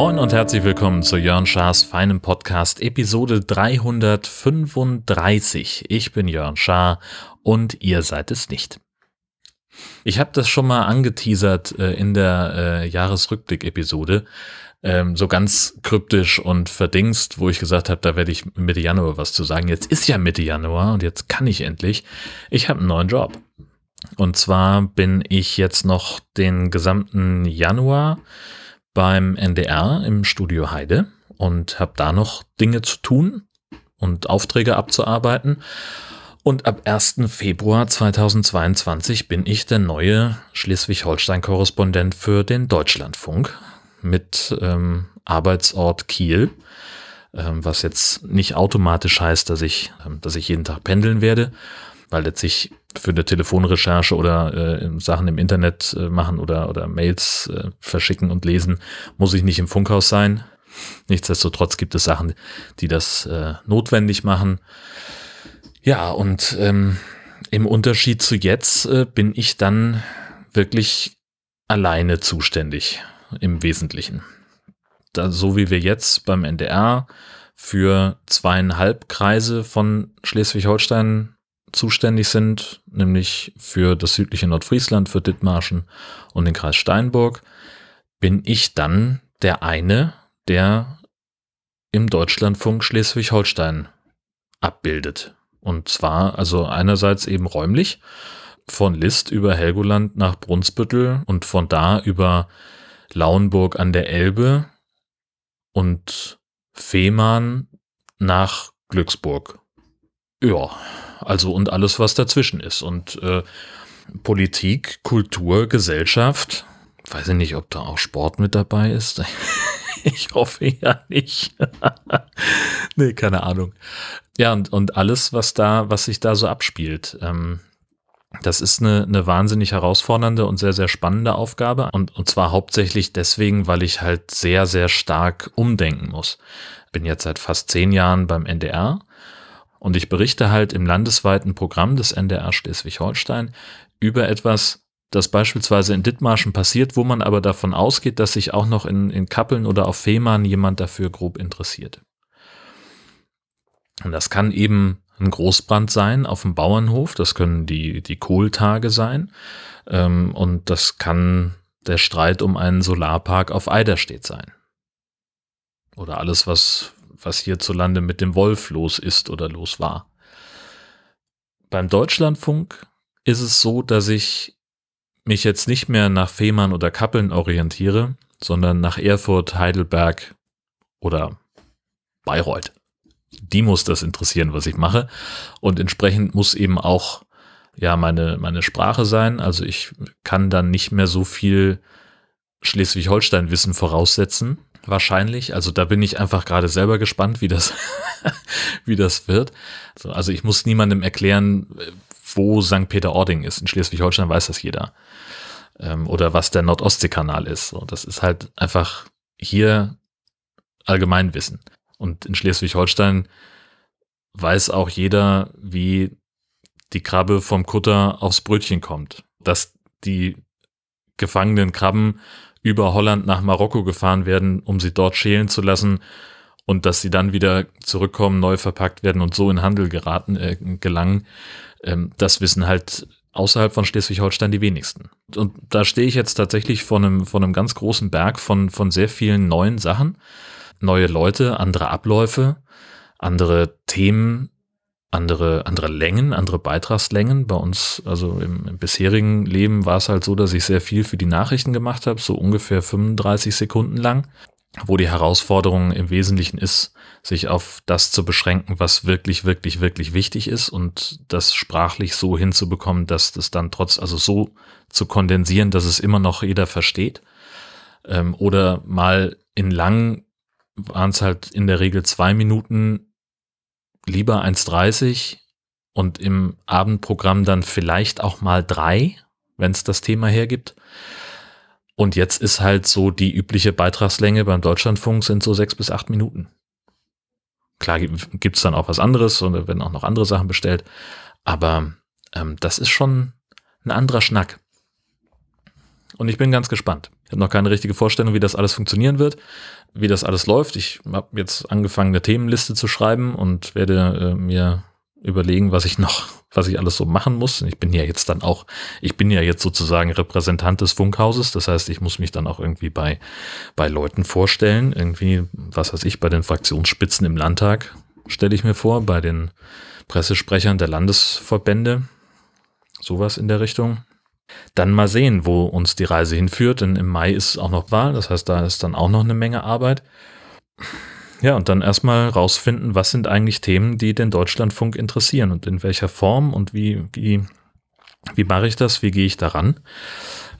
Moin und herzlich willkommen zu Jörn Schars feinem Podcast Episode 335. Ich bin Jörn Schaar und ihr seid es nicht. Ich habe das schon mal angeteasert äh, in der äh, Jahresrückblick-Episode, ähm, so ganz kryptisch und verdingst, wo ich gesagt habe, da werde ich Mitte Januar was zu sagen. Jetzt ist ja Mitte Januar und jetzt kann ich endlich. Ich habe einen neuen Job. Und zwar bin ich jetzt noch den gesamten Januar beim NDR im Studio Heide und habe da noch Dinge zu tun und Aufträge abzuarbeiten. Und ab 1. Februar 2022 bin ich der neue Schleswig-Holstein-Korrespondent für den Deutschlandfunk mit ähm, Arbeitsort Kiel, ähm, was jetzt nicht automatisch heißt, dass ich, ähm, dass ich jeden Tag pendeln werde, weil letztlich für eine Telefonrecherche oder äh, Sachen im Internet äh, machen oder, oder Mails äh, verschicken und lesen, muss ich nicht im Funkhaus sein. Nichtsdestotrotz gibt es Sachen, die das äh, notwendig machen. Ja, und ähm, im Unterschied zu jetzt äh, bin ich dann wirklich alleine zuständig im Wesentlichen. Da, so wie wir jetzt beim NDR für zweieinhalb Kreise von Schleswig-Holstein zuständig sind, nämlich für das südliche Nordfriesland, für Dithmarschen und den Kreis Steinburg, bin ich dann der eine, der im Deutschlandfunk Schleswig-Holstein abbildet. Und zwar also einerseits eben räumlich von List über Helgoland nach Brunsbüttel und von da über Lauenburg an der Elbe und Fehmarn nach Glücksburg. Ja, also und alles, was dazwischen ist. Und äh, Politik, Kultur, Gesellschaft. Weiß ich nicht, ob da auch Sport mit dabei ist. ich hoffe ja nicht. nee, keine Ahnung. Ja, und, und alles, was da, was sich da so abspielt. Ähm, das ist eine, eine wahnsinnig herausfordernde und sehr, sehr spannende Aufgabe. Und, und zwar hauptsächlich deswegen, weil ich halt sehr, sehr stark umdenken muss. Bin jetzt seit fast zehn Jahren beim NDR und ich berichte halt im landesweiten Programm des NDR Schleswig-Holstein über etwas, das beispielsweise in Dithmarschen passiert, wo man aber davon ausgeht, dass sich auch noch in, in Kappeln oder auf Fehmarn jemand dafür grob interessiert. Und das kann eben ein Großbrand sein auf dem Bauernhof, das können die, die Kohltage sein ähm, und das kann der Streit um einen Solarpark auf Eiderstedt sein. Oder alles, was was hierzulande mit dem Wolf los ist oder los war. Beim Deutschlandfunk ist es so, dass ich mich jetzt nicht mehr nach Fehmarn oder Kappeln orientiere, sondern nach Erfurt, Heidelberg oder Bayreuth. Die muss das interessieren, was ich mache. Und entsprechend muss eben auch ja meine, meine Sprache sein. Also ich kann dann nicht mehr so viel Schleswig-Holstein-Wissen voraussetzen, wahrscheinlich. Also da bin ich einfach gerade selber gespannt, wie das, wie das wird. Also ich muss niemandem erklären, wo St. Peter-Ording ist. In Schleswig-Holstein weiß das jeder. Ähm, oder was der Nordostseekanal ist. So, das ist halt einfach hier Allgemeinwissen. Und in Schleswig-Holstein weiß auch jeder, wie die Krabbe vom Kutter aufs Brötchen kommt. Dass die gefangenen Krabben über Holland nach Marokko gefahren werden, um sie dort schälen zu lassen und dass sie dann wieder zurückkommen, neu verpackt werden und so in Handel geraten, äh, gelangen. Ähm, das wissen halt außerhalb von Schleswig-Holstein die wenigsten. Und da stehe ich jetzt tatsächlich vor einem, vor einem ganz großen Berg von, von sehr vielen neuen Sachen. Neue Leute, andere Abläufe, andere Themen, andere, andere Längen, andere Beitragslängen. Bei uns, also im, im, bisherigen Leben war es halt so, dass ich sehr viel für die Nachrichten gemacht habe, so ungefähr 35 Sekunden lang, wo die Herausforderung im Wesentlichen ist, sich auf das zu beschränken, was wirklich, wirklich, wirklich wichtig ist und das sprachlich so hinzubekommen, dass das dann trotz, also so zu kondensieren, dass es immer noch jeder versteht. Ähm, oder mal in lang waren es halt in der Regel zwei Minuten lieber 1,30 und im Abendprogramm dann vielleicht auch mal drei, wenn es das Thema hergibt. Und jetzt ist halt so die übliche Beitragslänge beim Deutschlandfunk sind so sechs bis acht Minuten. klar gibt's dann auch was anderes und werden auch noch andere Sachen bestellt. Aber ähm, das ist schon ein anderer Schnack. Und ich bin ganz gespannt. Ich habe noch keine richtige Vorstellung, wie das alles funktionieren wird, wie das alles läuft. Ich habe jetzt angefangen, eine Themenliste zu schreiben und werde äh, mir überlegen, was ich noch, was ich alles so machen muss. Ich bin ja jetzt dann auch, ich bin ja jetzt sozusagen Repräsentant des Funkhauses. Das heißt, ich muss mich dann auch irgendwie bei, bei Leuten vorstellen. Irgendwie, was weiß ich, bei den Fraktionsspitzen im Landtag stelle ich mir vor, bei den Pressesprechern der Landesverbände. Sowas in der Richtung. Dann mal sehen, wo uns die Reise hinführt, denn im Mai ist auch noch Wahl, das heißt, da ist dann auch noch eine Menge Arbeit. Ja, und dann erstmal rausfinden, was sind eigentlich Themen, die den Deutschlandfunk interessieren und in welcher Form und wie, wie, wie mache ich das, wie gehe ich daran.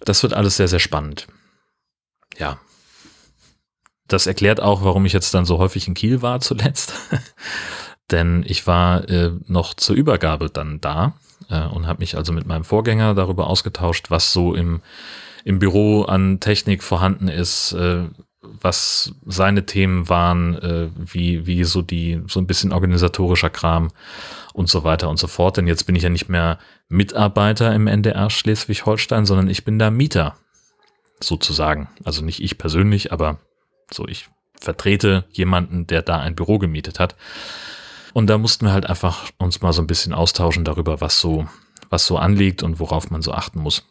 Das wird alles sehr, sehr spannend. Ja. Das erklärt auch, warum ich jetzt dann so häufig in Kiel war zuletzt. Denn ich war äh, noch zur Übergabe dann da äh, und habe mich also mit meinem Vorgänger darüber ausgetauscht, was so im, im Büro an Technik vorhanden ist, äh, was seine Themen waren, äh, wie, wie so die, so ein bisschen organisatorischer Kram und so weiter und so fort. Denn jetzt bin ich ja nicht mehr Mitarbeiter im NDR Schleswig-Holstein, sondern ich bin da Mieter, sozusagen. Also nicht ich persönlich, aber so ich vertrete jemanden, der da ein Büro gemietet hat. Und da mussten wir halt einfach uns mal so ein bisschen austauschen darüber, was so, was so anliegt und worauf man so achten muss.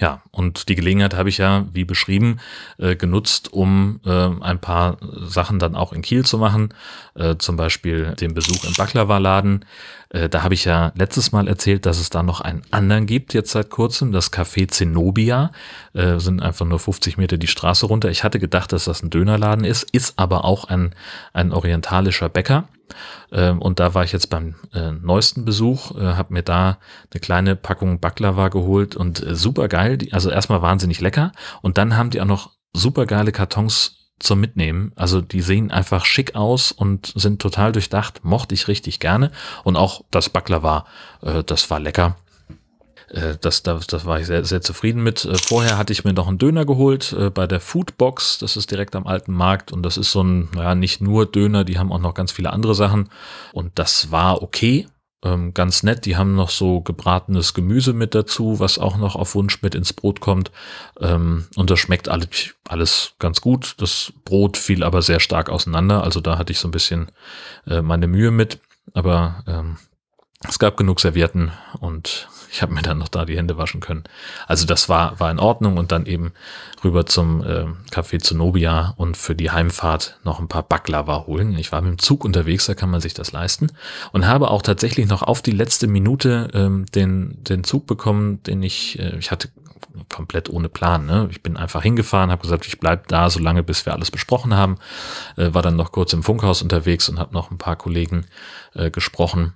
Ja, und die Gelegenheit habe ich ja, wie beschrieben, äh, genutzt, um äh, ein paar Sachen dann auch in Kiel zu machen. Äh, zum Beispiel den Besuch im Baklava-Laden. Äh, da habe ich ja letztes Mal erzählt, dass es da noch einen anderen gibt, jetzt seit kurzem, das Café Zenobia. Äh, sind einfach nur 50 Meter die Straße runter. Ich hatte gedacht, dass das ein Dönerladen ist, ist aber auch ein, ein orientalischer Bäcker. Ähm, und da war ich jetzt beim äh, neuesten Besuch, äh, habe mir da eine kleine Packung Baklava geholt und äh, super geil. Also erstmal wahnsinnig lecker und dann haben die auch noch super geile Kartons zum Mitnehmen. Also die sehen einfach schick aus und sind total durchdacht. Mochte ich richtig gerne. Und auch das Baklava, äh, das war lecker. Äh, das, das, war ich sehr, sehr zufrieden mit. Äh, vorher hatte ich mir noch einen Döner geholt äh, bei der Foodbox. Das ist direkt am alten Markt und das ist so ein, naja, nicht nur Döner, die haben auch noch ganz viele andere Sachen. Und das war okay. Ähm, ganz nett. Die haben noch so gebratenes Gemüse mit dazu, was auch noch auf Wunsch mit ins Brot kommt. Ähm, und das schmeckt alles, alles ganz gut. Das Brot fiel aber sehr stark auseinander. Also da hatte ich so ein bisschen äh, meine Mühe mit. Aber ähm, es gab genug Servietten und ich habe mir dann noch da die Hände waschen können. Also das war, war in Ordnung und dann eben rüber zum äh, Café Zenobia und für die Heimfahrt noch ein paar Baklava holen. Ich war mit dem Zug unterwegs, da kann man sich das leisten und habe auch tatsächlich noch auf die letzte Minute ähm, den, den Zug bekommen, den ich, äh, ich hatte komplett ohne Plan. Ne? Ich bin einfach hingefahren, habe gesagt, ich bleib da so lange, bis wir alles besprochen haben. Äh, war dann noch kurz im Funkhaus unterwegs und habe noch ein paar Kollegen äh, gesprochen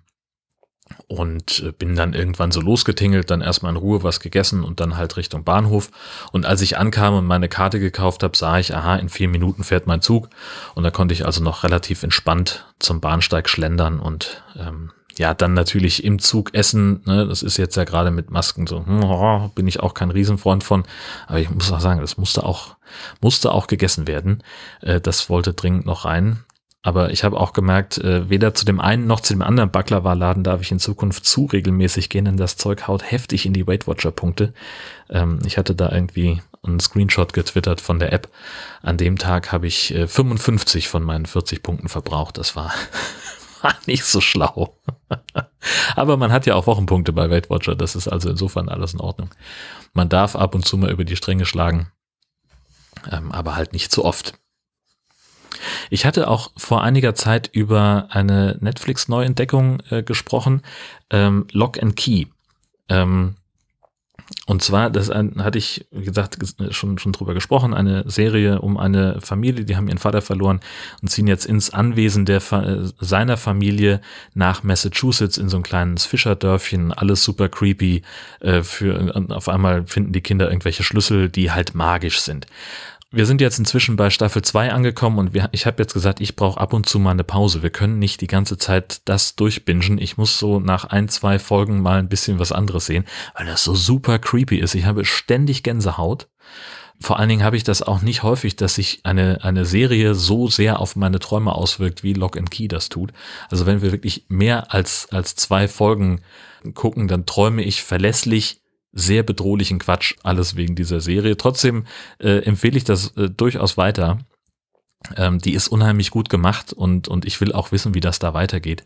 und äh, bin dann irgendwann so losgetingelt, dann erstmal in Ruhe was gegessen und dann halt Richtung Bahnhof. Und als ich ankam und meine Karte gekauft habe, sah ich, aha, in vier Minuten fährt mein Zug. Und da konnte ich also noch relativ entspannt zum Bahnsteig schlendern und ähm, ja, dann natürlich im Zug essen. Ne? Das ist jetzt ja gerade mit Masken so, hm, oh, bin ich auch kein Riesenfreund von. Aber ich muss auch sagen, das musste auch, musste auch gegessen werden. Äh, das wollte dringend noch rein. Aber ich habe auch gemerkt, äh, weder zu dem einen noch zu dem anderen Baklava-Laden darf ich in Zukunft zu regelmäßig gehen, denn das Zeug haut heftig in die Weight Watcher-Punkte. Ähm, ich hatte da irgendwie einen Screenshot getwittert von der App. An dem Tag habe ich äh, 55 von meinen 40 Punkten verbraucht. Das war, war nicht so schlau. Aber man hat ja auch Wochenpunkte bei Weight Watcher. Das ist also insofern alles in Ordnung. Man darf ab und zu mal über die Stränge schlagen, ähm, aber halt nicht zu oft. Ich hatte auch vor einiger Zeit über eine Netflix-Neuentdeckung äh, gesprochen, ähm, Lock and Key. Ähm, und zwar, das hatte ich, wie gesagt, schon, schon drüber gesprochen, eine Serie um eine Familie, die haben ihren Vater verloren und ziehen jetzt ins Anwesen der, seiner Familie nach Massachusetts in so ein kleines Fischerdörfchen, alles super creepy. Äh, für, auf einmal finden die Kinder irgendwelche Schlüssel, die halt magisch sind wir sind jetzt inzwischen bei Staffel 2 angekommen und wir, ich habe jetzt gesagt, ich brauche ab und zu mal eine Pause. Wir können nicht die ganze Zeit das durchbingen. Ich muss so nach ein, zwei Folgen mal ein bisschen was anderes sehen, weil das so super creepy ist. Ich habe ständig Gänsehaut. vor allen Dingen habe ich das auch nicht häufig, dass sich eine, eine Serie so sehr auf meine Träume auswirkt, wie Lock and Key das tut. Also wenn wir wirklich mehr als, als zwei Folgen gucken, dann träume ich verlässlich sehr bedrohlichen Quatsch, alles wegen dieser Serie. Trotzdem äh, empfehle ich das äh, durchaus weiter. Ähm, die ist unheimlich gut gemacht und, und ich will auch wissen, wie das da weitergeht.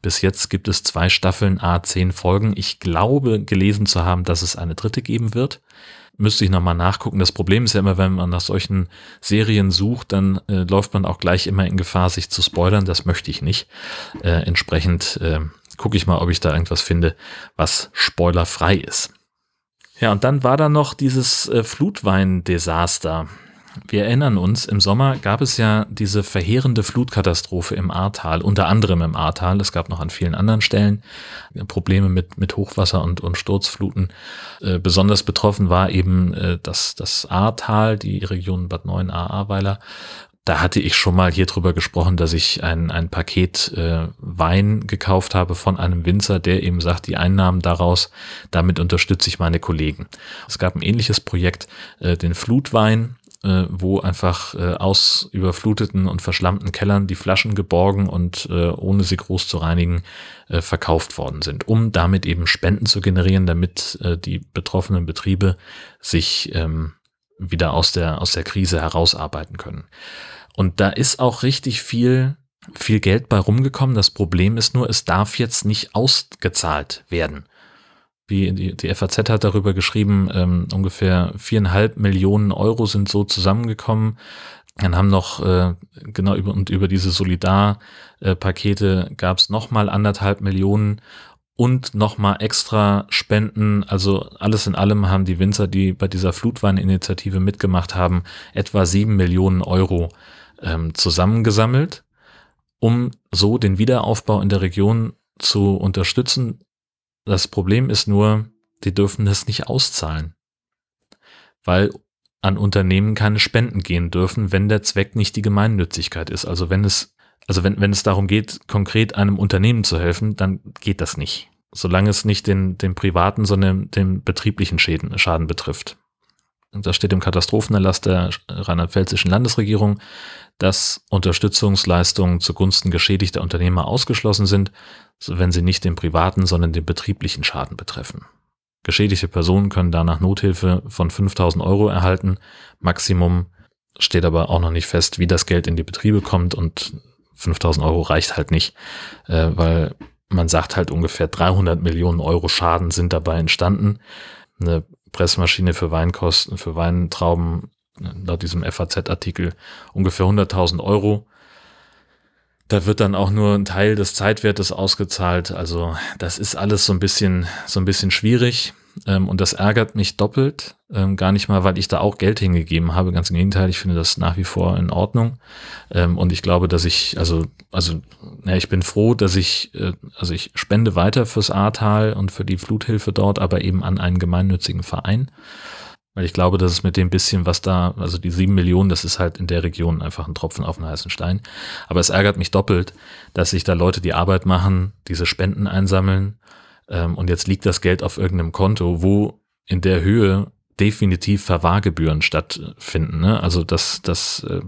Bis jetzt gibt es zwei Staffeln, a zehn Folgen. Ich glaube, gelesen zu haben, dass es eine dritte geben wird. Müsste ich nochmal nachgucken. Das Problem ist ja immer, wenn man nach solchen Serien sucht, dann äh, läuft man auch gleich immer in Gefahr, sich zu spoilern. Das möchte ich nicht. Äh, entsprechend äh, gucke ich mal, ob ich da irgendwas finde, was spoilerfrei ist. Ja, und dann war da noch dieses äh, Flutwein-Desaster. Wir erinnern uns, im Sommer gab es ja diese verheerende Flutkatastrophe im Ahrtal, unter anderem im Ahrtal. Es gab noch an vielen anderen Stellen Probleme mit, mit Hochwasser und, und Sturzfluten. Äh, besonders betroffen war eben äh, das, das Ahrtal, die Region Bad 9 Ahrweiler. Da hatte ich schon mal hier drüber gesprochen, dass ich ein, ein Paket äh, Wein gekauft habe von einem Winzer, der eben sagt, die Einnahmen daraus, damit unterstütze ich meine Kollegen. Es gab ein ähnliches Projekt, äh, den Flutwein, äh, wo einfach äh, aus überfluteten und verschlammten Kellern die Flaschen geborgen und äh, ohne sie groß zu reinigen äh, verkauft worden sind, um damit eben Spenden zu generieren, damit äh, die betroffenen Betriebe sich ähm, wieder aus der, aus der Krise herausarbeiten können. Und da ist auch richtig viel, viel Geld bei rumgekommen. Das Problem ist nur, es darf jetzt nicht ausgezahlt werden wie die, die FAZ hat darüber geschrieben, ähm, ungefähr viereinhalb Millionen Euro sind so zusammengekommen. Dann haben noch, äh, genau über, und über diese Solidar-Pakete äh, gab es nochmal anderthalb Millionen und nochmal extra Spenden. Also alles in allem haben die Winzer, die bei dieser Flutweininitiative mitgemacht haben, etwa sieben Millionen Euro ähm, zusammengesammelt, um so den Wiederaufbau in der Region zu unterstützen, das Problem ist nur, die dürfen das nicht auszahlen, weil an Unternehmen keine Spenden gehen dürfen, wenn der Zweck nicht die Gemeinnützigkeit ist. Also wenn es, also wenn, wenn es darum geht, konkret einem Unternehmen zu helfen, dann geht das nicht. Solange es nicht den, den privaten, sondern den betrieblichen Schäden, Schaden betrifft. Und da steht im Katastrophenerlass der rheinland-pfälzischen Landesregierung, dass Unterstützungsleistungen zugunsten geschädigter Unternehmer ausgeschlossen sind, wenn sie nicht den privaten, sondern den betrieblichen Schaden betreffen. Geschädigte Personen können danach Nothilfe von 5000 Euro erhalten. Maximum steht aber auch noch nicht fest, wie das Geld in die Betriebe kommt und 5000 Euro reicht halt nicht, äh, weil man sagt halt ungefähr 300 Millionen Euro Schaden sind dabei entstanden. Eine Pressmaschine für Weinkosten, für Weintrauben, laut diesem FAZ-Artikel ungefähr 100.000 Euro. Da wird dann auch nur ein Teil des Zeitwertes ausgezahlt. Also das ist alles so ein bisschen, so ein bisschen schwierig. Ähm, und das ärgert mich doppelt. Ähm, gar nicht mal, weil ich da auch Geld hingegeben habe. Ganz im Gegenteil, ich finde das nach wie vor in Ordnung. Ähm, und ich glaube, dass ich, also, also, ja, ich bin froh, dass ich, äh, also ich spende weiter fürs Ahrtal und für die Fluthilfe dort, aber eben an einen gemeinnützigen Verein. Weil ich glaube, dass es mit dem bisschen, was da, also die sieben Millionen, das ist halt in der Region einfach ein Tropfen auf den heißen Stein. Aber es ärgert mich doppelt, dass sich da Leute die Arbeit machen, diese Spenden einsammeln ähm, und jetzt liegt das Geld auf irgendeinem Konto, wo in der Höhe definitiv Verwahrgebühren stattfinden. Ne? Also das, das äh,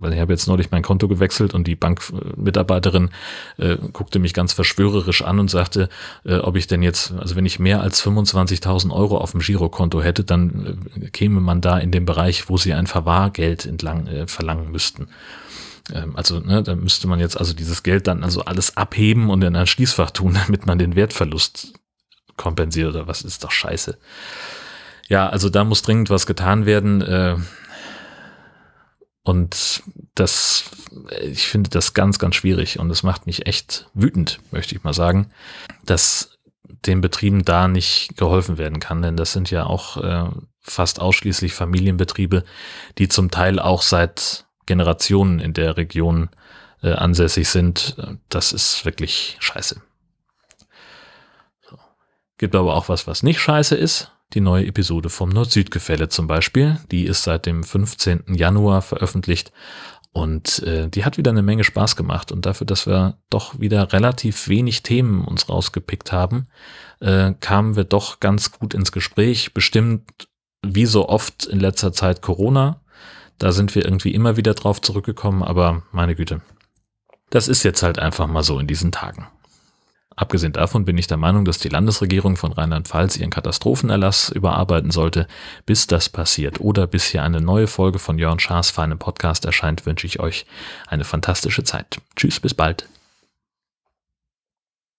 weil ich habe jetzt neulich mein Konto gewechselt und die Bankmitarbeiterin äh, guckte mich ganz verschwörerisch an und sagte, äh, ob ich denn jetzt, also wenn ich mehr als 25.000 Euro auf dem Girokonto hätte, dann äh, käme man da in den Bereich, wo sie ein Verwahrgeld entlang äh, verlangen müssten. Ähm, also ne, da müsste man jetzt also dieses Geld dann also alles abheben und in ein Schließfach tun, damit man den Wertverlust kompensiert oder was ist doch scheiße. Ja, also da muss dringend was getan werden. Äh, und das, ich finde das ganz, ganz schwierig und es macht mich echt wütend, möchte ich mal sagen, dass den Betrieben da nicht geholfen werden kann, denn das sind ja auch äh, fast ausschließlich Familienbetriebe, die zum Teil auch seit Generationen in der Region äh, ansässig sind. Das ist wirklich scheiße. So. Gibt aber auch was, was nicht scheiße ist die neue Episode vom Nord-Süd-Gefälle zum Beispiel. Die ist seit dem 15. Januar veröffentlicht und äh, die hat wieder eine Menge Spaß gemacht. Und dafür, dass wir doch wieder relativ wenig Themen uns rausgepickt haben, äh, kamen wir doch ganz gut ins Gespräch. Bestimmt wie so oft in letzter Zeit Corona. Da sind wir irgendwie immer wieder drauf zurückgekommen, aber meine Güte. Das ist jetzt halt einfach mal so in diesen Tagen. Abgesehen davon bin ich der Meinung, dass die Landesregierung von Rheinland-Pfalz ihren Katastrophenerlass überarbeiten sollte. Bis das passiert oder bis hier eine neue Folge von Jörn Schaas feinem Podcast erscheint, wünsche ich euch eine fantastische Zeit. Tschüss, bis bald.